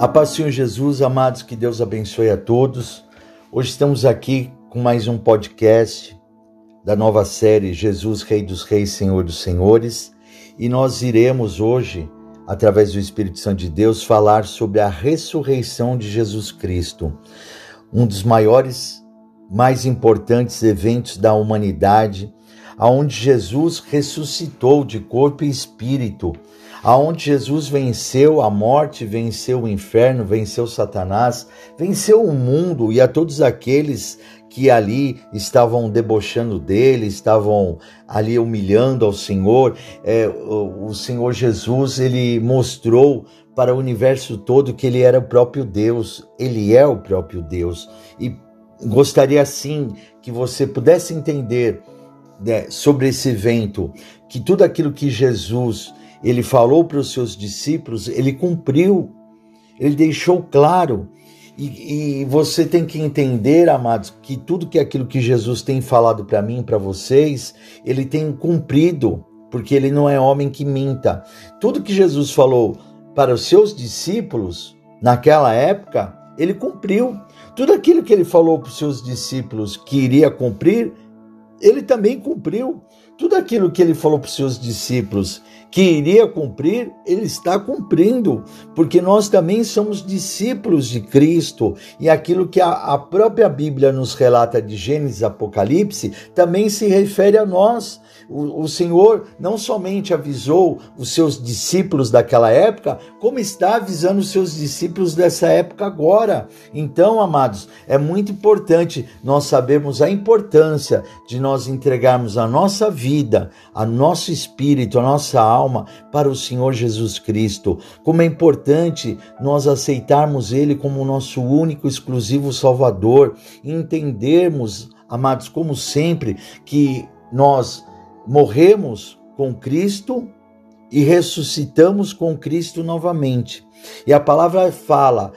A paz Senhor Jesus, amados, que Deus abençoe a todos. Hoje estamos aqui com mais um podcast da nova série Jesus, Rei dos Reis, Senhor dos Senhores, e nós iremos hoje, através do Espírito Santo de Deus, falar sobre a ressurreição de Jesus Cristo, um dos maiores, mais importantes eventos da humanidade, aonde Jesus ressuscitou de corpo e espírito aonde Jesus venceu a morte, venceu o inferno, venceu Satanás, venceu o mundo e a todos aqueles que ali estavam debochando dele, estavam ali humilhando ao Senhor. É, o, Senhor Jesus ele mostrou para o universo todo que ele era o próprio Deus, ele é o próprio Deus. E gostaria assim que você pudesse entender né, sobre esse evento, que tudo aquilo que Jesus ele falou para os seus discípulos, ele cumpriu, ele deixou claro. E, e, você tem que entender, amados, que tudo que aquilo que Jesus tem falado para mim, para vocês, ele tem cumprido, porque ele não é homem que minta. Tudo que Jesus falou para os seus discípulos naquela época, ele cumpriu. Tudo aquilo que ele falou para os seus discípulos que iria cumprir, ele também cumpriu. Tudo aquilo que ele falou para os seus discípulos que iria cumprir, ele está cumprindo, porque nós também somos discípulos de Cristo e aquilo que a, a própria Bíblia nos relata de Gênesis e Apocalipse também se refere a nós. O, o Senhor não somente avisou os seus discípulos daquela época, como está avisando os seus discípulos dessa época agora. Então, amados, é muito importante nós sabermos a importância de nós entregarmos a nossa vida, a nosso espírito, a nossa alma para o Senhor Jesus Cristo. Como é importante nós aceitarmos Ele como o nosso único, exclusivo Salvador, entendermos, amados, como sempre, que nós morremos com Cristo e ressuscitamos com Cristo novamente. E a palavra fala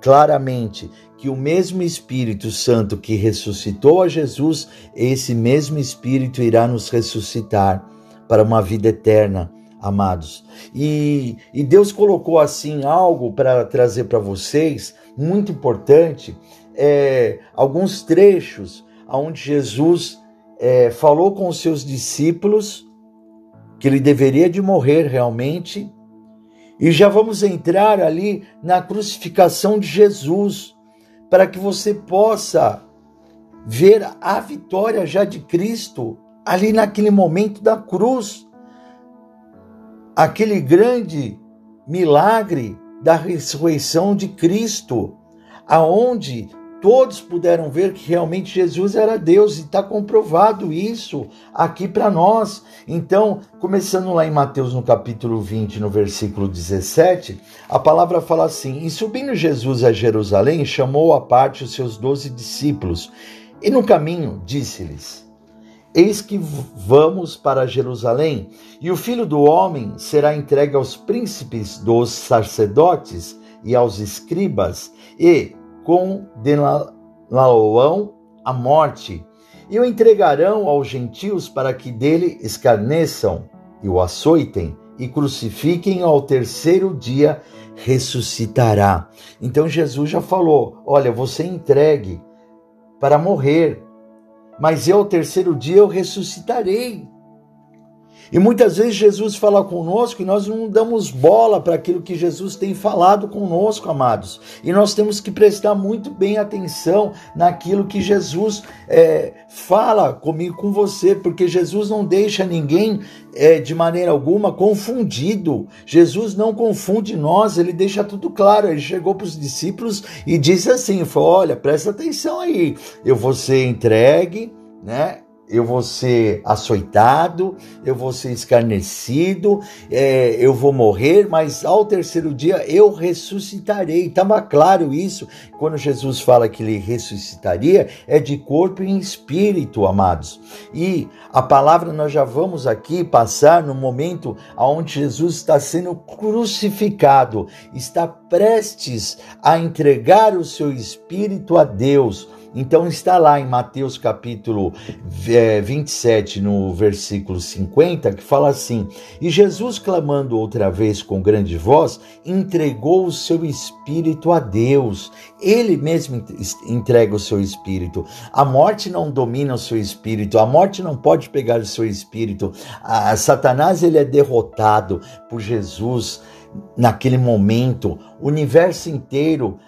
claramente que o mesmo Espírito Santo que ressuscitou a Jesus, esse mesmo Espírito irá nos ressuscitar para uma vida eterna, amados. E, e Deus colocou assim algo para trazer para vocês, muito importante, é, alguns trechos onde Jesus é, falou com os seus discípulos que ele deveria de morrer realmente, e já vamos entrar ali na crucificação de Jesus, para que você possa ver a vitória já de Cristo ali naquele momento da cruz, aquele grande milagre da ressurreição de Cristo, aonde todos puderam ver que realmente Jesus era Deus e está comprovado isso aqui para nós. Então, começando lá em Mateus no capítulo 20, no versículo 17, a palavra fala assim: E subindo Jesus a Jerusalém, chamou à parte os seus doze discípulos, e no caminho disse-lhes: Eis que vamos para Jerusalém, e o filho do homem será entregue aos príncipes dos sacerdotes e aos escribas, e condená-lo à morte, e o entregarão aos gentios para que dele escarneçam e o açoitem e crucifiquem ao terceiro dia ressuscitará. Então Jesus já falou: olha, você entregue para morrer, mas eu ao terceiro dia eu ressuscitarei. E muitas vezes Jesus fala conosco e nós não damos bola para aquilo que Jesus tem falado conosco, amados. E nós temos que prestar muito bem atenção naquilo que Jesus é, fala comigo, com você, porque Jesus não deixa ninguém é, de maneira alguma confundido. Jesus não confunde nós, ele deixa tudo claro. Ele chegou para os discípulos e disse assim: falou, olha, presta atenção aí, eu vou ser entregue, né? Eu vou ser açoitado, eu vou ser escarnecido, é, eu vou morrer, mas ao terceiro dia eu ressuscitarei. Estava claro isso quando Jesus fala que ele ressuscitaria, é de corpo e espírito, amados. E a palavra nós já vamos aqui passar no momento onde Jesus está sendo crucificado, está prestes a entregar o seu espírito a Deus Então está lá em Mateus capítulo 27, é, no versículo 50, que fala assim: E Jesus, clamando outra vez com grande voz, entregou o seu espírito a Deus. Ele mesmo entrega o seu espírito. A morte não domina o seu espírito, a morte não pode pegar o seu espírito. A Satanás ele é derrotado por Jesus naquele momento. O universo inteiro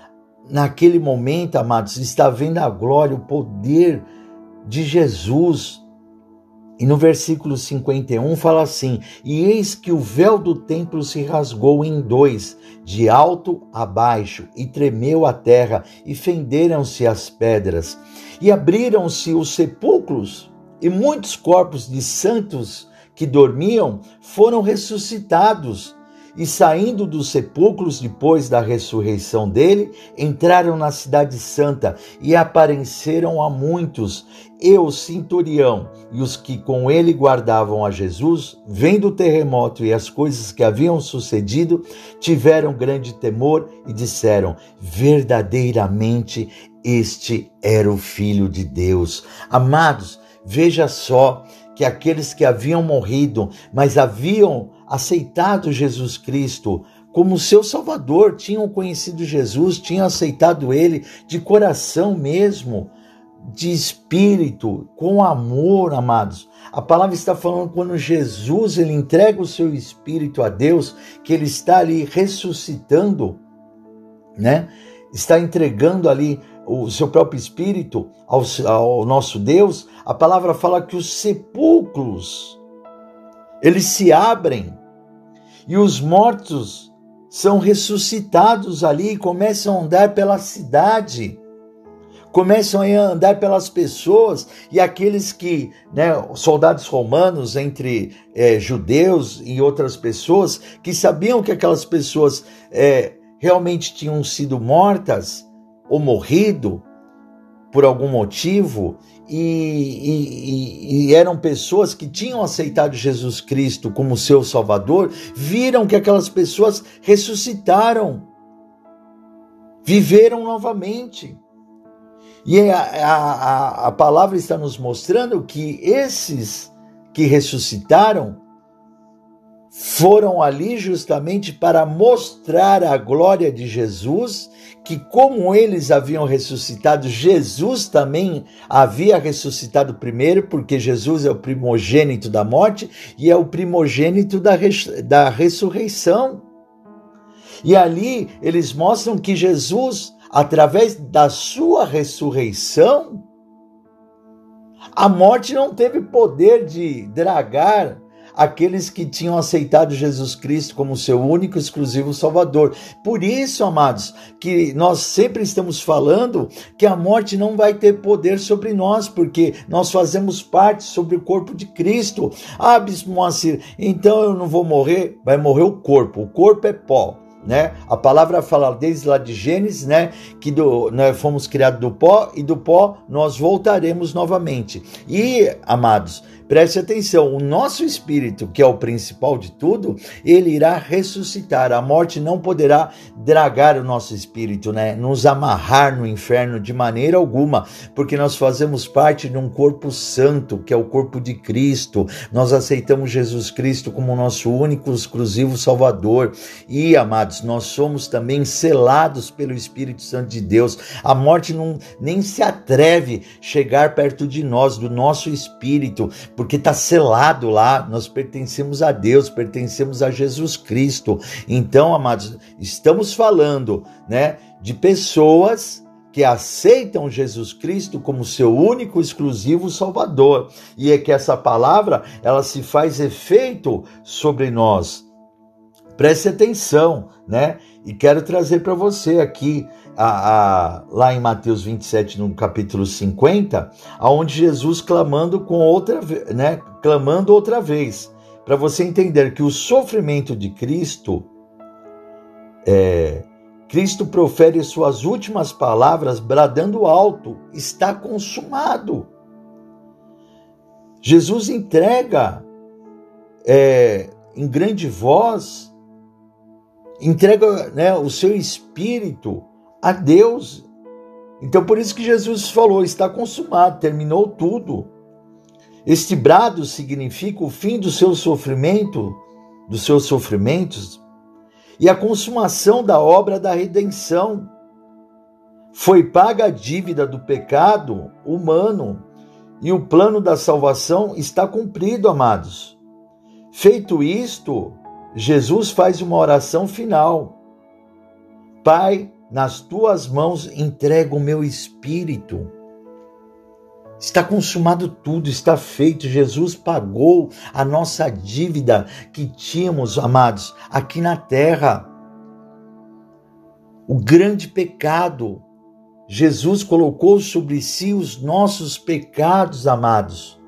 naquele momento, amados, está vendo a glória, o poder de Jesus. E no versículo 51 fala assim: E eis que o véu do templo se rasgou em dois, de alto a baixo, e tremeu a terra, e fenderam-se as pedras, e abriram-se os sepulcros, e muitos corpos de santos que dormiam foram ressuscitados e saindo dos sepulcros depois da ressurreição dele, entraram na cidade santa e apareceram a muitos. E o centurião e os que com ele guardavam a Jesus, vendo o terremoto e as coisas que haviam sucedido, tiveram grande temor e disseram: verdadeiramente este era o Filho de Deus. Amados, veja só que aqueles que haviam morrido, mas haviam aceitado Jesus Cristo como seu Salvador, tinham conhecido Jesus, tinham aceitado Ele de coração mesmo, de espírito, com amor, amados. A palavra está falando quando Jesus ele entrega o seu espírito a Deus, que ele está ali ressuscitando, né? Está entregando ali o seu próprio espírito ao, ao nosso Deus. A palavra fala que os sepulcros eles se abrem e os mortos são ressuscitados ali começam a andar pela cidade, começam a andar pelas pessoas e aqueles que, né, soldados romanos entre é, judeus e outras pessoas que sabiam que aquelas pessoas é, realmente tinham sido mortas ou morrido por algum motivo e, e, e, eram pessoas que tinham aceitado Jesus Cristo como seu Salvador, viram que aquelas pessoas ressuscitaram, viveram novamente. E a, a, a palavra está nos mostrando que esses que ressuscitaram foram ali justamente para mostrar a glória de Jesus, que como eles haviam ressuscitado, Jesus também havia ressuscitado primeiro, porque Jesus é o primogênito da morte e é o primogênito da, da ressurreição. E ali eles mostram que Jesus, através da sua ressurreição, a morte não teve poder de dragar aqueles que tinham aceitado Jesus Cristo como seu único exclusivo Salvador. Por isso, amados, que nós sempre estamos falando que a morte não vai ter poder sobre nós, porque nós fazemos parte sobre o corpo de Cristo. Ah, Bispo Moacir, então eu não vou morrer? Vai morrer o corpo. O corpo é pó né? A palavra fala desde lá de Gênesis, né, que do, nós fomos criados do pó e do pó nós voltaremos novamente. E, amados, preste atenção, o nosso espírito, que é o principal de tudo, ele irá ressuscitar. A morte não poderá dragar o nosso espírito, né? Nos amarrar no inferno de maneira alguma, porque nós fazemos parte de um corpo santo, que é o corpo de Cristo. Nós aceitamos Jesus Cristo como nosso único exclusivo Salvador. E, amados, nós somos também selados pelo Espírito Santo de Deus. A morte não, nem se atreve chegar perto de nós, do nosso espírito, porque está selado lá. Nós pertencemos a Deus, pertencemos a Jesus Cristo. Então, amados, estamos falando, né, de pessoas que aceitam Jesus Cristo como seu único exclusivo Salvador. E é que essa palavra, ela se faz efeito sobre nós. Preste atenção, né? E quero trazer para você aqui, a, a, lá em Mateus 27, no capítulo 50, aonde Jesus clamando com outra, né? Clamando outra vez, para você entender que o sofrimento de Cristo, é, Cristo profere suas últimas palavras bradando alto: está consumado. Jesus entrega é, em grande voz entrega né, o seu espírito a Deus. Então por isso que Jesus falou: está consumado, terminou tudo. Este brado significa o fim do seu sofrimento, dos seus sofrimentos, e a consumação da obra da redenção. Foi paga a dívida do pecado humano e o plano da salvação está cumprido, amados. Feito isto, Jesus faz uma oração final. Pai, nas tuas mãos entrego o meu espírito. Está consumado tudo, está feito. Jesus pagou a nossa dívida que tínhamos, amados, aqui na terra. O grande pecado. Jesus colocou sobre si os nossos pecados, amados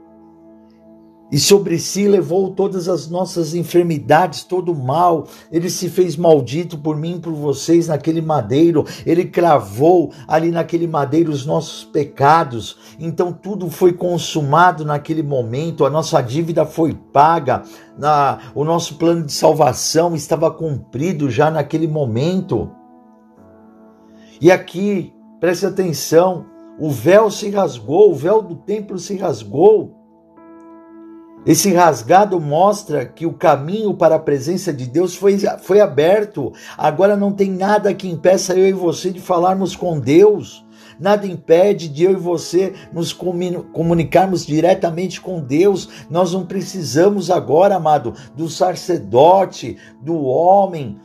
e sobre si levou todas as nossas enfermidades, todo o mal. Ele se fez maldito por mim por vocês naquele madeiro. Ele cravou ali naquele madeiro os nossos pecados. Então tudo foi consumado naquele momento. A nossa dívida foi paga. Na, o nosso plano de salvação estava cumprido já naquele momento. E aqui, preste atenção, o véu se rasgou, o véu do templo se rasgou. Esse rasgado mostra que o caminho para a presença de Deus foi, foi aberto. Agora não tem nada que impeça eu e você de falarmos com Deus. Nada impede de eu e você nos comunicarmos diretamente com Deus. Nós não precisamos agora, amado, do sacerdote, do homem,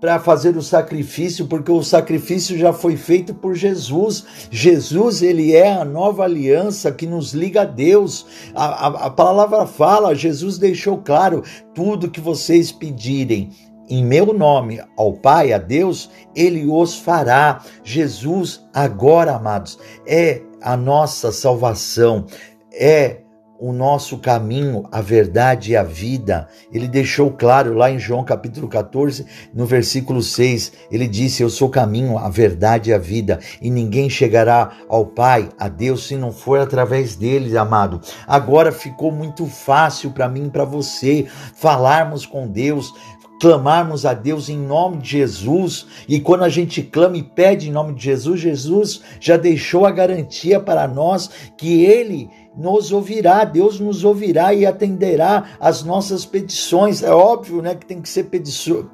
para fazer o sacrifício, porque o sacrifício já foi feito por Jesus. Jesus, ele é a nova aliança que nos liga a Deus. A, a, a palavra fala, Jesus deixou claro: tudo que vocês pedirem em meu nome ao Pai, a Deus, ele os fará. Jesus, agora, amados, é a nossa salvação, é o nosso caminho, a verdade e a vida. Ele deixou claro lá em João capítulo 14, no versículo 6, ele disse: Eu sou o caminho, a verdade e a vida, e ninguém chegará ao Pai, a Deus, se não for através dele, amado. Agora ficou muito fácil para mim e para você falarmos com Deus, clamarmos a Deus em nome de Jesus, e quando a gente clama e pede em nome de Jesus, Jesus já deixou a garantia para nós que ele nos ouvirá, Deus nos ouvirá e atenderá as nossas petições. É óbvio, né, que tem que ser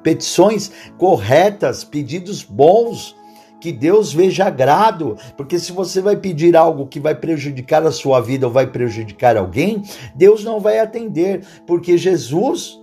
petições corretas, pedidos bons, que Deus veja agrado, porque se você vai pedir algo que vai prejudicar a sua vida ou vai prejudicar alguém, Deus não vai atender, porque Jesus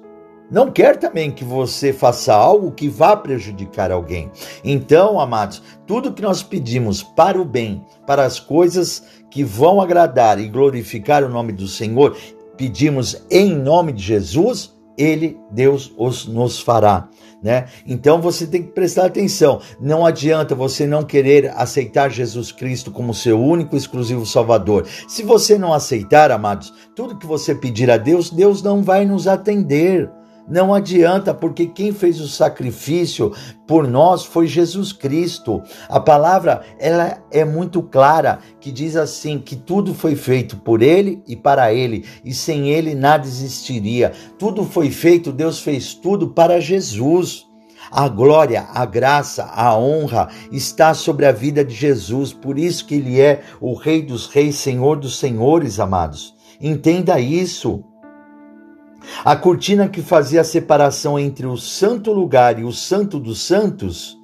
não quer também que você faça algo que vá prejudicar alguém. Então, amados, tudo que nós pedimos para o bem, para as coisas que vão agradar e glorificar o nome do Senhor, pedimos em nome de Jesus, ele, Deus, os nos fará. Né? Então você tem que prestar atenção. Não adianta você não querer aceitar Jesus Cristo como seu único e exclusivo Salvador. Se você não aceitar, amados, tudo que você pedir a Deus, Deus não vai nos atender. Não adianta, porque quem fez o sacrifício por nós foi Jesus Cristo. A palavra ela é muito clara, que diz assim que tudo foi feito por ele e para ele, e sem ele nada existiria. Tudo foi feito, Deus fez tudo para Jesus. A glória, a graça, a honra está sobre a vida de Jesus, por isso que ele é o Rei dos Reis, Senhor dos Senhores, amados. Entenda isso. A cortina que fazia a separação entre o santo lugar e o santo dos santos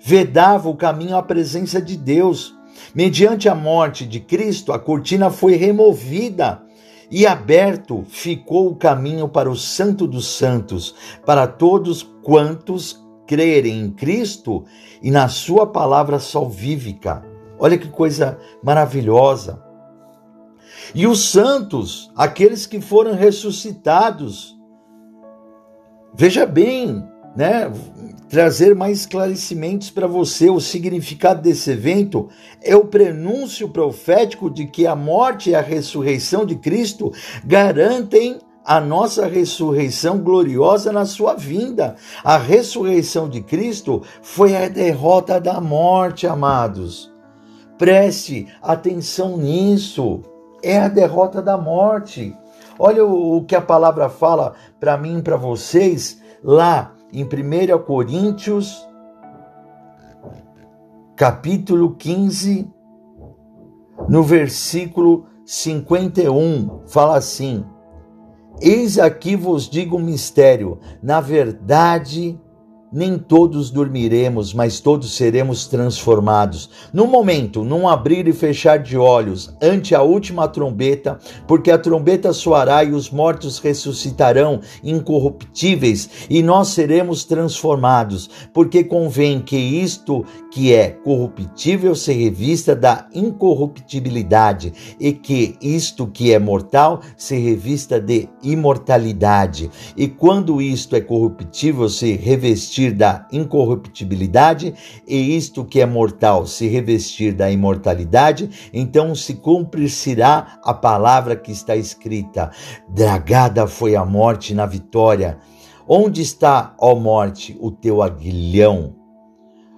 vedava o caminho à presença de Deus. Mediante a morte de Cristo, a cortina foi removida e aberto ficou o caminho para o Santo dos Santos, para todos quantos crerem em Cristo e na Sua palavra salvífica. Olha que coisa maravilhosa. E os santos, aqueles que foram ressuscitados. Veja bem, né? Trazer mais esclarecimentos para você. O significado desse evento é o prenúncio profético de que a morte e a ressurreição de Cristo garantem a nossa ressurreição gloriosa na sua vinda. A ressurreição de Cristo foi a derrota da morte, amados. Preste atenção nisso é a derrota da morte. Olha o, o que a palavra fala para mim e para vocês lá em 1 Coríntios, capítulo 15, no versículo 51, fala assim: Eis aqui vos digo um mistério, na verdade, nem todos dormiremos, mas todos seremos transformados. No momento, num abrir e fechar de olhos, ante a última trombeta, porque a trombeta soará e os mortos ressuscitarão incorruptíveis, e nós seremos transformados, porque convém que isto que é corruptível se revista da incorruptibilidade, e que isto que é mortal se revista de imortalidade. E quando isto é corruptível se revestir revestir da incorruptibilidade, e isto que é mortal se revestir da imortalidade, então se cumprir-se-á a palavra que está escrita: Dragada foi a morte na vitória. Onde está, ó morte, o teu aguilhão?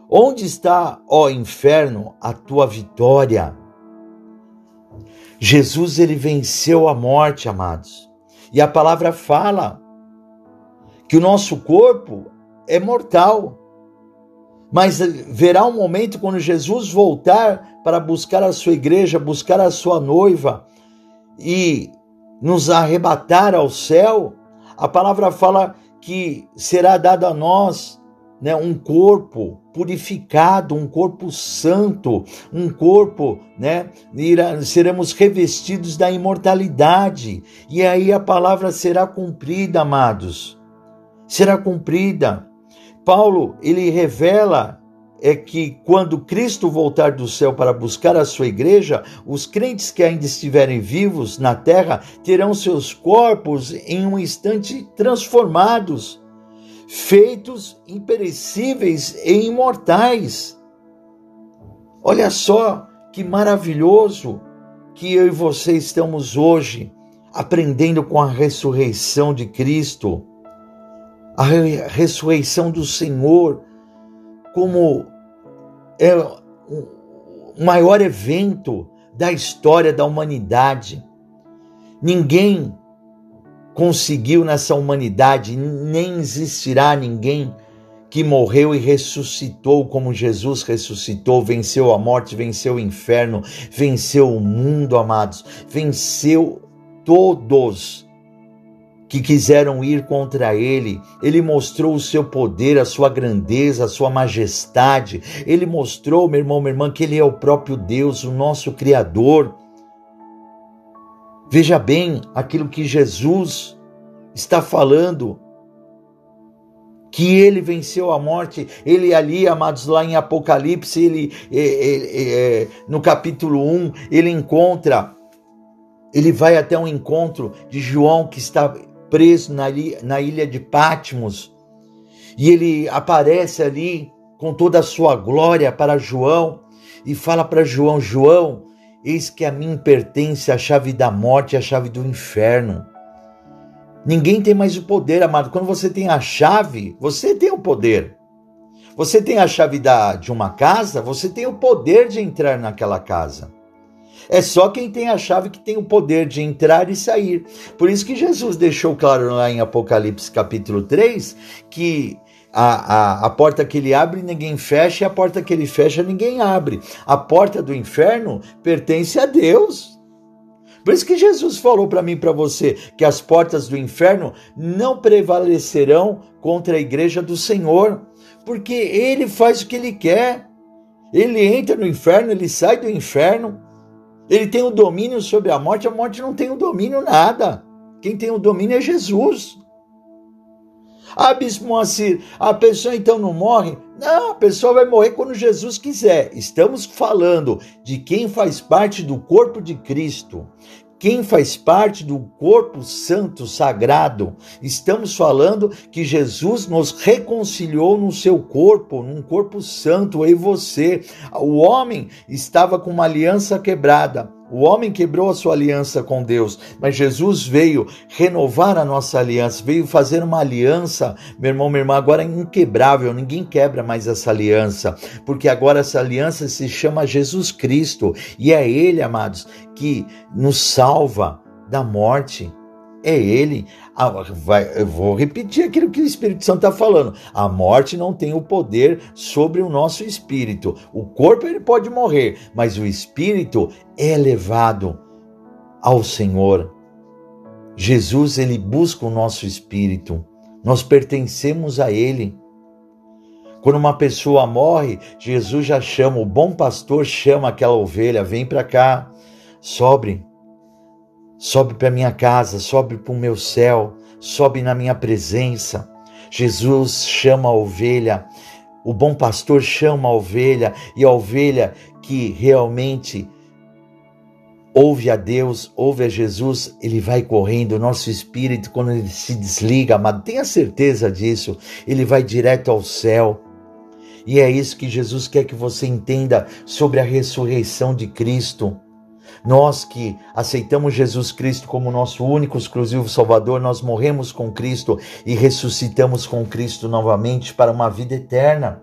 Onde está, ó inferno, a tua vitória? Jesus ele venceu a morte, amados. E a palavra fala que o nosso corpo é mortal. Mas verá um momento quando Jesus voltar para buscar a sua igreja, buscar a sua noiva e nos arrebatar ao céu. A palavra fala que será dado a nós né, um corpo purificado, um corpo santo, um corpo, né, irá, seremos revestidos da imortalidade. E aí a palavra será cumprida, amados. Será cumprida. Paulo, ele revela é que quando Cristo voltar do céu para buscar a sua igreja, os crentes que ainda estiverem vivos na terra terão seus corpos em um instante transformados, feitos imperecíveis e imortais. Olha só que maravilhoso que eu e você estamos hoje aprendendo com a ressurreição de Cristo a ressurreição do Senhor como é o maior evento da história da humanidade. Ninguém conseguiu nessa humanidade, nem existirá ninguém que morreu e ressuscitou como Jesus ressuscitou, venceu a morte, venceu o inferno, venceu o mundo, amados, venceu todos que quiseram ir contra ele. Ele mostrou o seu poder, a sua grandeza, a sua majestade. Ele mostrou, meu irmão, minha irmã, que ele é o próprio Deus, o nosso Criador. Veja bem aquilo que Jesus está falando. Que ele venceu a morte, ele ali, amados, lá em Apocalipse, ele, é, é, no capítulo 1, ele encontra, ele vai até um encontro de João que está preso na, na ilha de Patmos. E ele aparece ali com toda a sua glória para João e fala para João: João, eis que a mim pertence a chave da morte a chave do inferno. Ninguém tem mais o poder, amado. Quando você tem a chave, você tem o poder. Você tem a chave da, de uma casa, você tem o poder de entrar naquela casa. É só quem tem a chave que tem o poder de entrar e sair. Por isso que Jesus deixou claro lá em Apocalipse capítulo 3 que a, a, a porta que ele abre ninguém fecha e a porta que ele fecha ninguém abre. A porta do inferno pertence a Deus. Por isso que Jesus falou para mim para você que as portas do inferno não prevalecerão contra a igreja do Senhor, porque ele faz o que ele quer. Ele entra no inferno, ele sai do inferno. Ele tem o domínio sobre a morte, a morte não tem o domínio nada. Quem tem o domínio é Jesus. Ah, Bispo Moacir, a pessoa então não morre? Não, a pessoa vai morrer quando Jesus quiser. Estamos falando de quem faz parte do corpo de Cristo, quem faz parte do corpo santo sagrado. Estamos falando que Jesus nos reconciliou no seu corpo, num corpo santo, eu e você. O homem estava com uma aliança quebrada. O homem quebrou a sua aliança com Deus, mas Jesus veio renovar a nossa aliança, veio fazer uma aliança, meu irmão, minha irmã, agora inquebrável, ninguém quebra mais essa aliança, porque agora essa aliança se chama Jesus Cristo, e é Ele, amados, que nos salva da morte. É Ele. Ah, vai, eu vou repetir aquilo que o Espírito Santo está falando. A morte não tem o poder sobre o nosso espírito. O corpo ele pode morrer, mas o espírito é levado ao Senhor. Jesus ele busca o nosso espírito. Nós pertencemos a Ele. Quando uma pessoa morre, Jesus já chama, o bom pastor chama aquela ovelha, vem para cá, sobe, sobe para minha casa, sobe para o meu céu, sobe na minha presença. Jesus chama a ovelha, o bom pastor chama a ovelha, e a ovelha que realmente ouve a Deus, ouve a Jesus, ele vai correndo. O nosso espírito, quando ele se desliga, amado, tenha certeza disso, ele vai direto ao céu. E é isso que Jesus quer que você entenda sobre a ressurreição de Cristo. Nós que aceitamos Jesus Cristo como nosso único exclusivo Salvador, nós morremos com Cristo e ressuscitamos com Cristo novamente para uma vida eterna.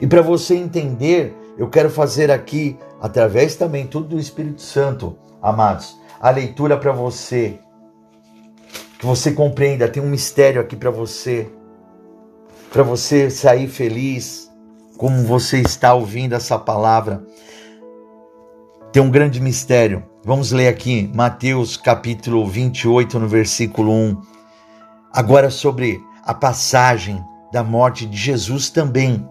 E para você entender, eu quero fazer aqui, através também tudo do Espírito Santo, amados, a leitura para você, que você compreenda, tem um mistério aqui para você para você sair feliz, como você está ouvindo essa palavra. Tem um grande mistério. Vamos ler aqui Mateus capítulo 28, no versículo 1. Agora sobre a passagem da morte de Jesus também,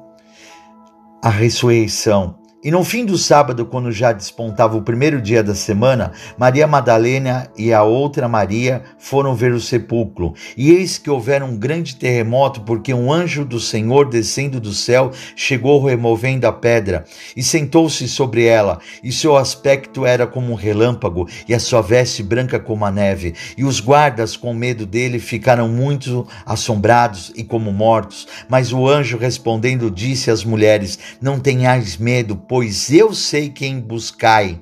a ressurreição. E no fim do sábado, quando já despontava o primeiro dia da semana, Maria Madalena e a outra Maria foram ver o sepulcro. E eis que houver um grande terremoto, porque um anjo do Senhor descendo do céu chegou removendo a pedra e sentou-se sobre ela. E seu aspecto era como um relâmpago, e a sua veste branca como a neve. E os guardas, com medo dele, ficaram muito assombrados e como mortos. Mas o anjo respondendo disse às mulheres: Não tenhais medo, pois eu sei quem buscai.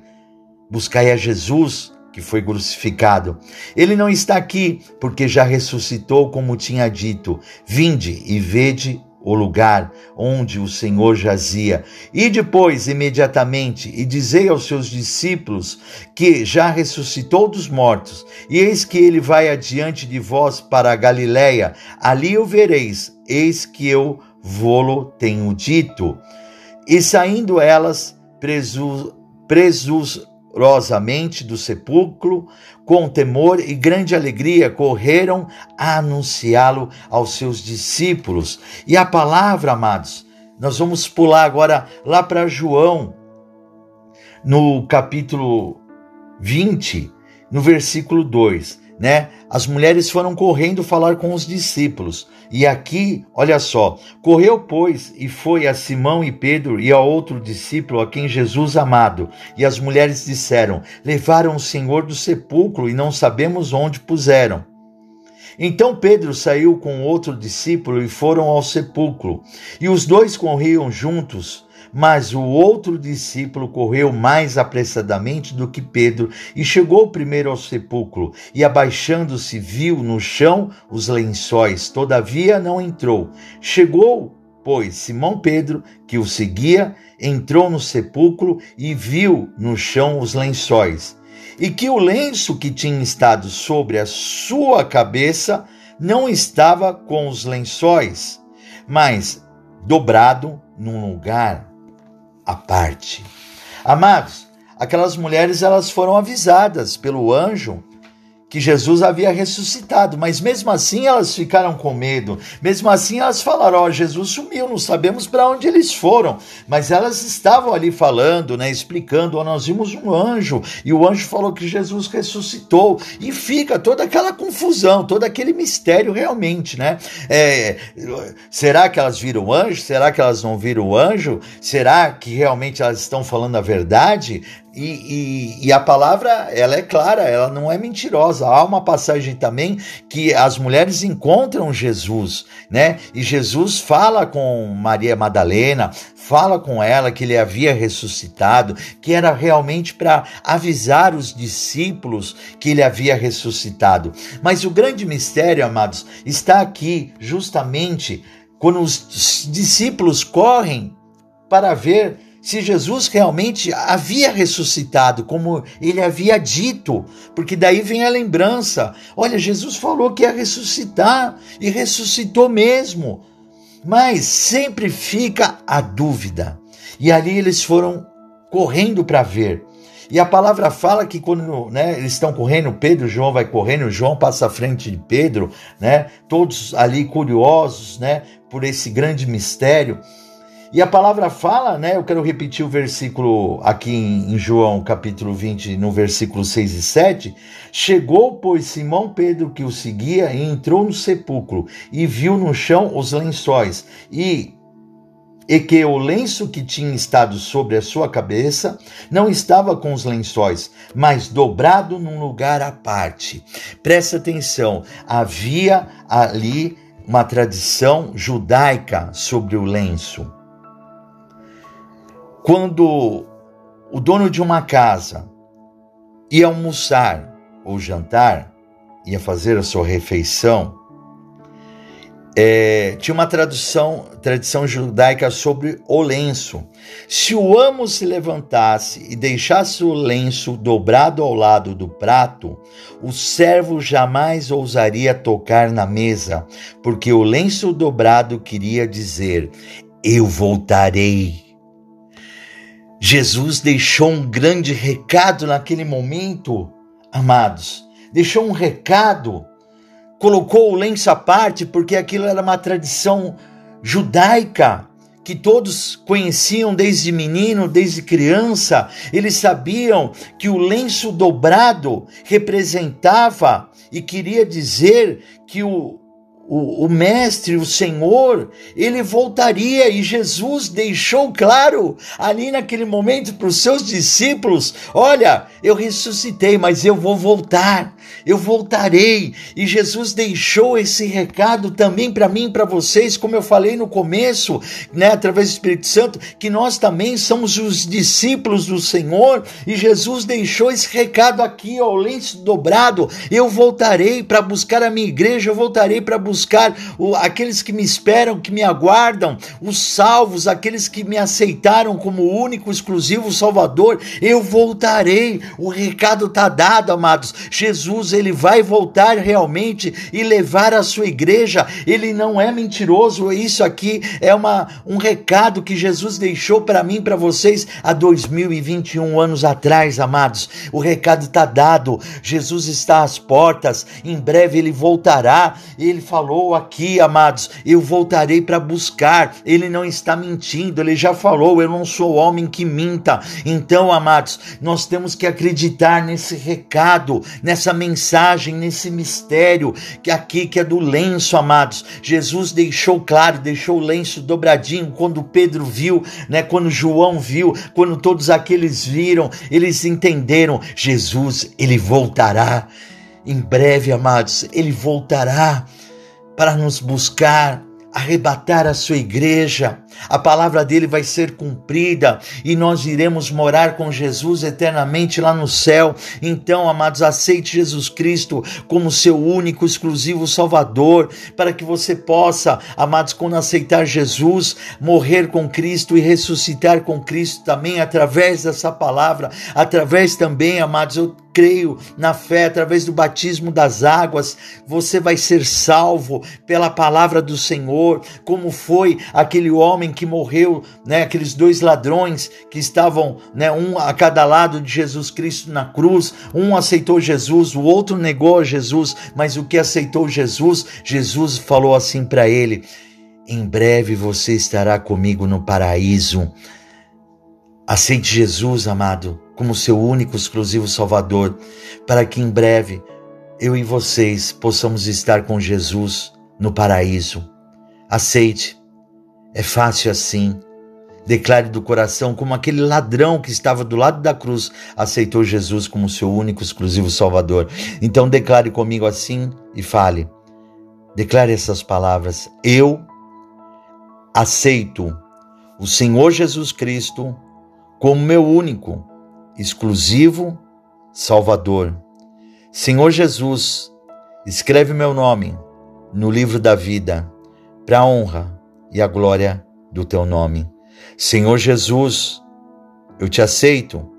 Buscai a Jesus, que foi crucificado. Ele não está aqui, porque já ressuscitou, como tinha dito. Vinde e vede o lugar onde o Senhor jazia. E depois, imediatamente, e dizei aos seus discípulos que já ressuscitou dos mortos, e eis que ele vai adiante de vós para a Galiléia, ali o vereis, eis que eu vô-lo tenho dito. E saindo elas presurosamente do sepulcro, com temor e grande alegria, correram a anunciá-lo aos seus discípulos. E a palavra, amados, nós vamos pular agora lá para João, no capítulo 20, no versículo 2 né? As mulheres foram correndo falar com os discípulos. E aqui, olha só, correu, pois, e foi a Simão e Pedro e a outro discípulo a quem Jesus amado. E as mulheres disseram: Levaram o Senhor do sepulcro e não sabemos onde puseram. Então Pedro saiu com outro discípulo e foram ao sepulcro. E os dois corriam juntos mas o outro discípulo correu mais apressadamente do que Pedro e chegou primeiro ao sepulcro, e abaixando-se viu no chão os lençóis, todavia não entrou. Chegou, pois, Simão Pedro, que o seguia, entrou no sepulcro e viu no chão os lençóis, e que o lenço que tinha estado sobre a sua cabeça não estava com os lençóis, mas dobrado num lugar à parte. Amados, aquelas mulheres elas foram avisadas pelo anjo que Jesus havia ressuscitado, mas mesmo assim elas ficaram com medo. Mesmo assim elas falaram: "Ó, oh, Jesus sumiu, não sabemos para onde eles foram". Mas elas estavam ali falando, né, explicando: "Ó, oh, nós vimos um anjo e o anjo falou que Jesus ressuscitou". E fica toda aquela confusão, todo aquele mistério realmente, né? É, será que elas viram o anjo? Será que elas não viram o anjo? Será que realmente elas estão falando a verdade? E, e, e, a palavra ela é clara, ela não é mentirosa. Há uma passagem também que as mulheres encontram Jesus, né? E Jesus fala com Maria Madalena, fala com ela que ele havia ressuscitado, que era realmente para avisar os discípulos que ele havia ressuscitado. Mas o grande mistério, amados, está aqui justamente quando os discípulos correm para ver se Jesus realmente havia ressuscitado, como ele havia dito, porque daí vem a lembrança: olha, Jesus falou que ia ressuscitar e ressuscitou mesmo. Mas sempre fica a dúvida. E ali eles foram correndo para ver. E a palavra fala que quando né, eles estão correndo, Pedro, João vai correndo, João passa à frente de Pedro, né, todos ali curiosos né, por esse grande mistério. E a palavra fala, né? Eu quero repetir o versículo aqui em, João, capítulo 20, no versículo 6 e 7. Chegou, pois, Simão Pedro que o seguia e entrou no sepulcro e viu no chão os lençóis e e que o lenço que tinha estado sobre a sua cabeça não estava com os lençóis, mas dobrado num lugar à parte. Presta atenção, havia ali uma tradição judaica sobre o lenço. Quando o dono de uma casa ia almoçar ou jantar, ia fazer a sua refeição, é, tinha uma tradução, tradição judaica sobre o lenço. Se o amo se levantasse e deixasse o lenço dobrado ao lado do prato, o servo jamais ousaria tocar na mesa, porque o lenço dobrado queria dizer: Eu voltarei. Jesus deixou um grande recado naquele momento, amados. Deixou um recado colocou o lenço à parte porque aquilo era uma tradição judaica que todos conheciam desde menino, desde criança. Eles sabiam que o lenço dobrado representava e queria dizer que o, o, o, mestre, o Senhor, ele voltaria e Jesus deixou claro ali naquele momento para os seus discípulos: Olha, eu ressuscitei, mas eu vou voltar eu voltarei. E Jesus deixou esse recado também para mim para vocês, como eu falei no começo, né, através do Espírito Santo, que nós também somos os discípulos do Senhor, e Jesus deixou esse recado aqui, ao lenço dobrado. Eu voltarei para buscar a minha igreja, eu voltarei para buscar o, aqueles que me esperam, que me aguardam, os salvos, aqueles que me aceitaram como único, exclusivo Salvador. Eu voltarei. O recado está dado, amados. Jesus ele vai voltar realmente e levar a sua igreja. Ele não é mentiroso. Isso aqui é uma, um recado que Jesus deixou para mim, para vocês, há 2021 anos atrás, amados. O recado está dado. Jesus está às portas. Em breve ele voltará. Ele falou aqui, amados, eu voltarei para buscar. Ele não está mentindo. Ele já falou, eu não sou homem que minta. Então, amados, nós temos que acreditar nesse recado, nessa mensagem mensagem, nesse mistério que aqui que é do lenço, amados. Jesus deixou claro, deixou o lenço dobradinho quando Pedro viu, né? Quando João viu, quando todos aqueles viram, eles entenderam, Jesus, ele voltará. Em breve, amados, ele voltará para nos buscar, arrebatar a sua igreja. A palavra dele vai ser cumprida e nós iremos morar com Jesus eternamente lá no céu. Então, amados, aceite Jesus Cristo como seu único, exclusivo Salvador, para que você possa, amados, quando aceitar Jesus, morrer com Cristo e ressuscitar com Cristo também através dessa palavra, através também, amados, eu creio na fé, através do batismo das águas, você vai ser salvo pela palavra do Senhor, como foi aquele homem que morreu, né, aqueles dois ladrões que estavam, né, um a cada lado de Jesus Cristo na cruz, um aceitou Jesus, o outro negou a Jesus, mas o que aceitou Jesus, Jesus falou assim para ele: "Em breve você estará comigo no paraíso". Aceite Jesus, amado, como seu único, exclusivo Salvador, para que em breve eu e vocês possamos estar com Jesus no paraíso. Aceite, é fácil assim. Declare do coração como aquele ladrão que estava do lado da cruz aceitou Jesus como seu único, exclusivo Salvador. Então declare comigo assim e fale. Declare essas palavras: Eu aceito o Senhor Jesus Cristo como meu único, exclusivo Salvador. Senhor Jesus, escreve meu nome no livro da vida, para honra e a glória do teu nome. Senhor Jesus, eu te aceito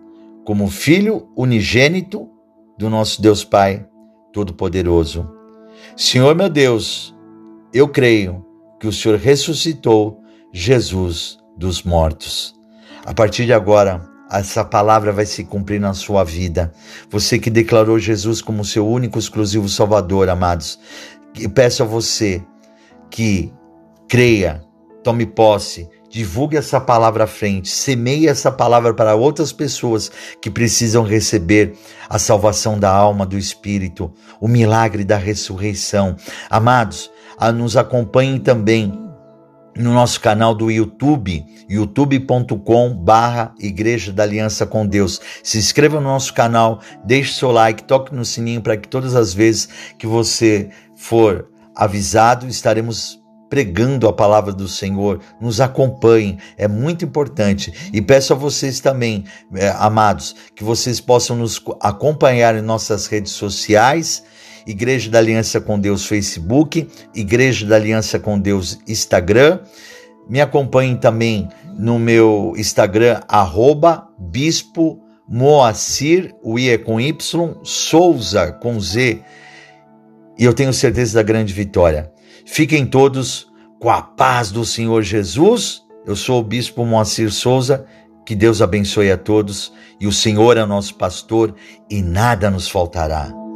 como filho unigênito do nosso Deus Pai Todo-Poderoso. Senhor meu Deus, eu creio que o Senhor ressuscitou Jesus dos mortos. A partir de agora, essa palavra vai se cumprir na sua vida. Você que declarou Jesus como seu único exclusivo Salvador, amados, eu peço a você que creia, tome posse, divulgue essa palavra à frente, semeie essa palavra para outras pessoas que precisam receber a salvação da alma, do espírito, o milagre da ressurreição. Amados, nos acompanhem também no nosso canal do YouTube, youtube.com barra Igreja da Aliança com Deus. Se inscreva no nosso canal, deixe seu like, toque no sininho para que todas as vezes que você for avisado, estaremos pregando a palavra do Senhor, nos acompanhem, é muito importante. E peço a vocês também, é, amados, que vocês possam nos acompanhar em nossas redes sociais. Igreja da Aliança com Deus Facebook, Igreja da Aliança com Deus Instagram. Me acompanhem também no meu Instagram, arroba Bispo Moacir, o I é com Y, Souza com Z. E eu tenho certeza da grande vitória. Fiquem todos com a paz do Senhor Jesus. Eu sou o Bispo Moacir Souza. Que Deus abençoe a todos. E o Senhor é nosso pastor e nada nos faltará.